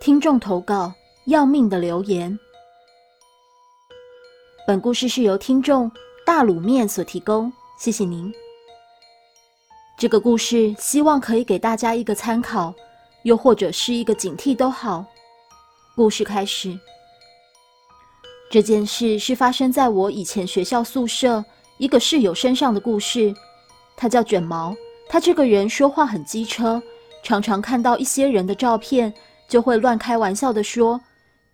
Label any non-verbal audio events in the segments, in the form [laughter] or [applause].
听众投稿：要命的留言。本故事是由听众大卤面所提供，谢谢您。这个故事希望可以给大家一个参考，又或者是一个警惕都好。故事开始。这件事是发生在我以前学校宿舍一个室友身上的故事。他叫卷毛，他这个人说话很机车，常常看到一些人的照片，就会乱开玩笑的说，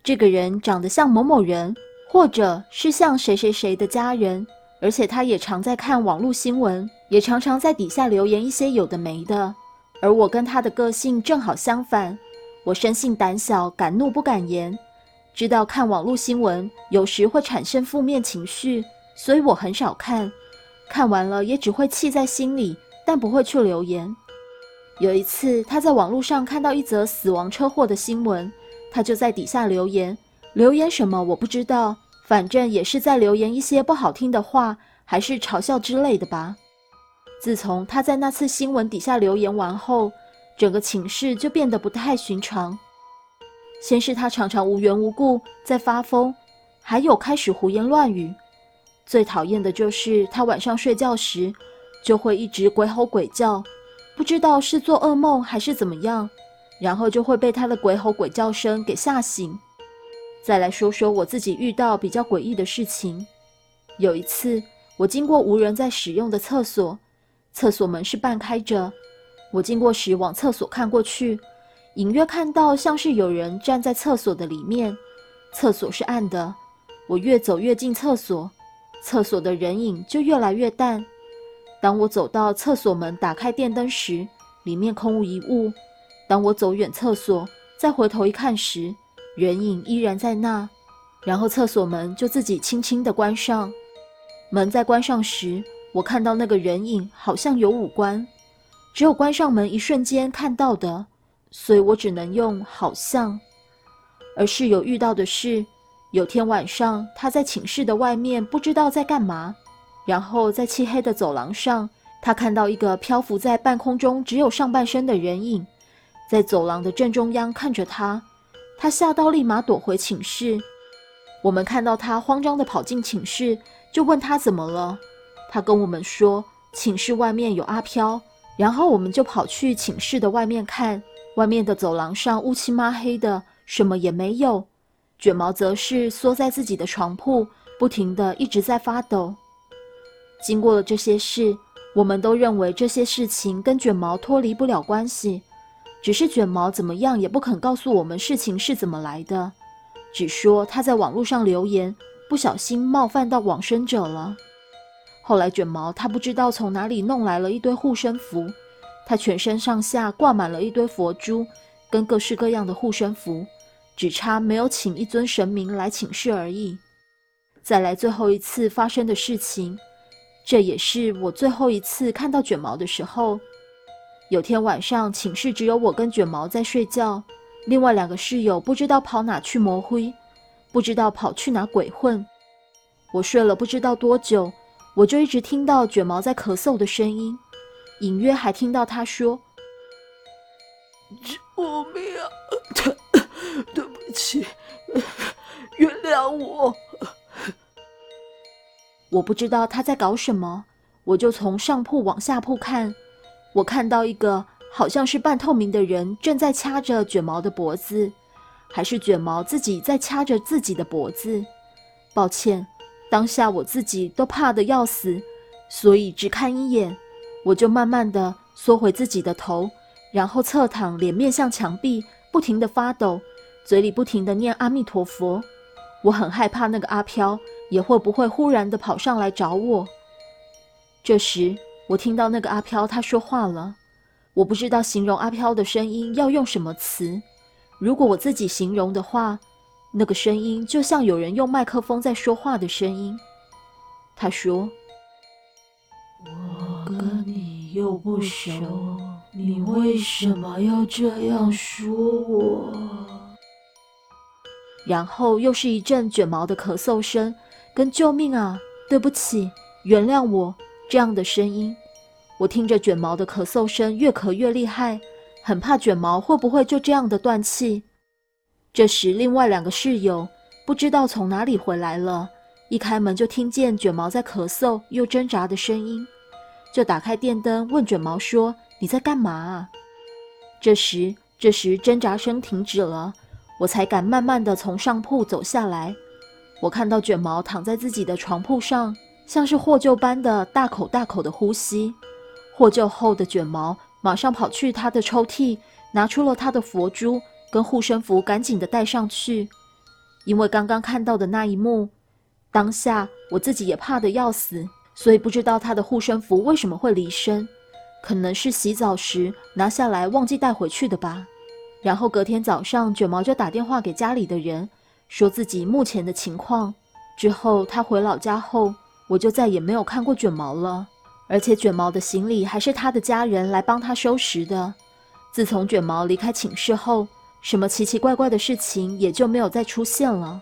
这个人长得像某某人，或者是像谁谁谁的家人。而且他也常在看网络新闻，也常常在底下留言一些有的没的。而我跟他的个性正好相反，我生性胆小，敢怒不敢言，知道看网络新闻有时会产生负面情绪，所以我很少看。看完了也只会气在心里，但不会去留言。有一次，他在网络上看到一则死亡车祸的新闻，他就在底下留言。留言什么我不知道，反正也是在留言一些不好听的话，还是嘲笑之类的吧。自从他在那次新闻底下留言完后，整个寝室就变得不太寻常。先是他常常无缘无故在发疯，还有开始胡言乱语。最讨厌的就是他晚上睡觉时，就会一直鬼吼鬼叫，不知道是做噩梦还是怎么样，然后就会被他的鬼吼鬼叫声给吓醒。再来说说我自己遇到比较诡异的事情。有一次，我经过无人在使用的厕所，厕所门是半开着，我经过时往厕所看过去，隐约看到像是有人站在厕所的里面，厕所是暗的，我越走越近厕所。厕所的人影就越来越淡。当我走到厕所门，打开电灯时，里面空无一物。当我走远厕所，再回头一看时，人影依然在那。然后厕所门就自己轻轻地关上。门在关上时，我看到那个人影好像有五官，只有关上门一瞬间看到的，所以我只能用好像。而室友遇到的是。有天晚上，他在寝室的外面不知道在干嘛，然后在漆黑的走廊上，他看到一个漂浮在半空中只有上半身的人影，在走廊的正中央看着他。他吓到，立马躲回寝室。我们看到他慌张地跑进寝室，就问他怎么了。他跟我们说寝室外面有阿飘，然后我们就跑去寝室的外面看，外面的走廊上乌漆抹黑的，什么也没有。卷毛则是缩在自己的床铺，不停的一直在发抖。经过了这些事，我们都认为这些事情跟卷毛脱离不了关系，只是卷毛怎么样也不肯告诉我们事情是怎么来的，只说他在网络上留言，不小心冒犯到往生者了。后来卷毛他不知道从哪里弄来了一堆护身符，他全身上下挂满了一堆佛珠，跟各式各样的护身符。只差没有请一尊神明来请示而已。再来最后一次发生的事情，这也是我最后一次看到卷毛的时候。有天晚上寝室只有我跟卷毛在睡觉，另外两个室友不知道跑哪去磨灰，不知道跑去哪鬼混。我睡了不知道多久，我就一直听到卷毛在咳嗽的声音，隐约还听到他说：“救命啊！” [coughs] 对不起，[coughs] 原谅我。我不知道他在搞什么，我就从上铺往下铺看。我看到一个好像是半透明的人正在掐着卷毛的脖子，还是卷毛自己在掐着自己的脖子？抱歉，当下我自己都怕得要死，所以只看一眼，我就慢慢的缩回自己的头，然后侧躺，脸面向墙壁，不停的发抖。嘴里不停的念阿弥陀佛，我很害怕那个阿飘也会不会忽然的跑上来找我。这时，我听到那个阿飘他说话了，我不知道形容阿飘的声音要用什么词。如果我自己形容的话，那个声音就像有人用麦克风在说话的声音。他说：“我跟你又不熟，你为什么要这样说我？”然后又是一阵卷毛的咳嗽声，跟“救命啊，对不起，原谅我”这样的声音。我听着卷毛的咳嗽声越咳越厉害，很怕卷毛会不会就这样的断气。这时，另外两个室友不知道从哪里回来了，一开门就听见卷毛在咳嗽又挣扎的声音，就打开电灯问卷毛说：“你在干嘛？”这时，这时挣扎声停止了，我才敢慢慢的从上铺走下来。我看到卷毛躺在自己的床铺上，像是获救般的大口大口的呼吸。获救后的卷毛马上跑去他的抽屉，拿出了他的佛珠。跟护身符赶紧的带上去，因为刚刚看到的那一幕，当下我自己也怕得要死，所以不知道他的护身符为什么会离身，可能是洗澡时拿下来忘记带回去的吧。然后隔天早上，卷毛就打电话给家里的人，说自己目前的情况。之后他回老家后，我就再也没有看过卷毛了，而且卷毛的行李还是他的家人来帮他收拾的。自从卷毛离开寝室后，什么奇奇怪怪的事情也就没有再出现了。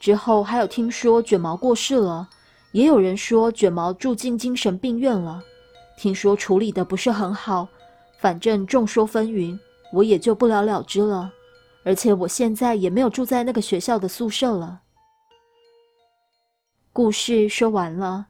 之后还有听说卷毛过世了，也有人说卷毛住进精神病院了，听说处理的不是很好，反正众说纷纭，我也就不了了之了。而且我现在也没有住在那个学校的宿舍了。故事说完了。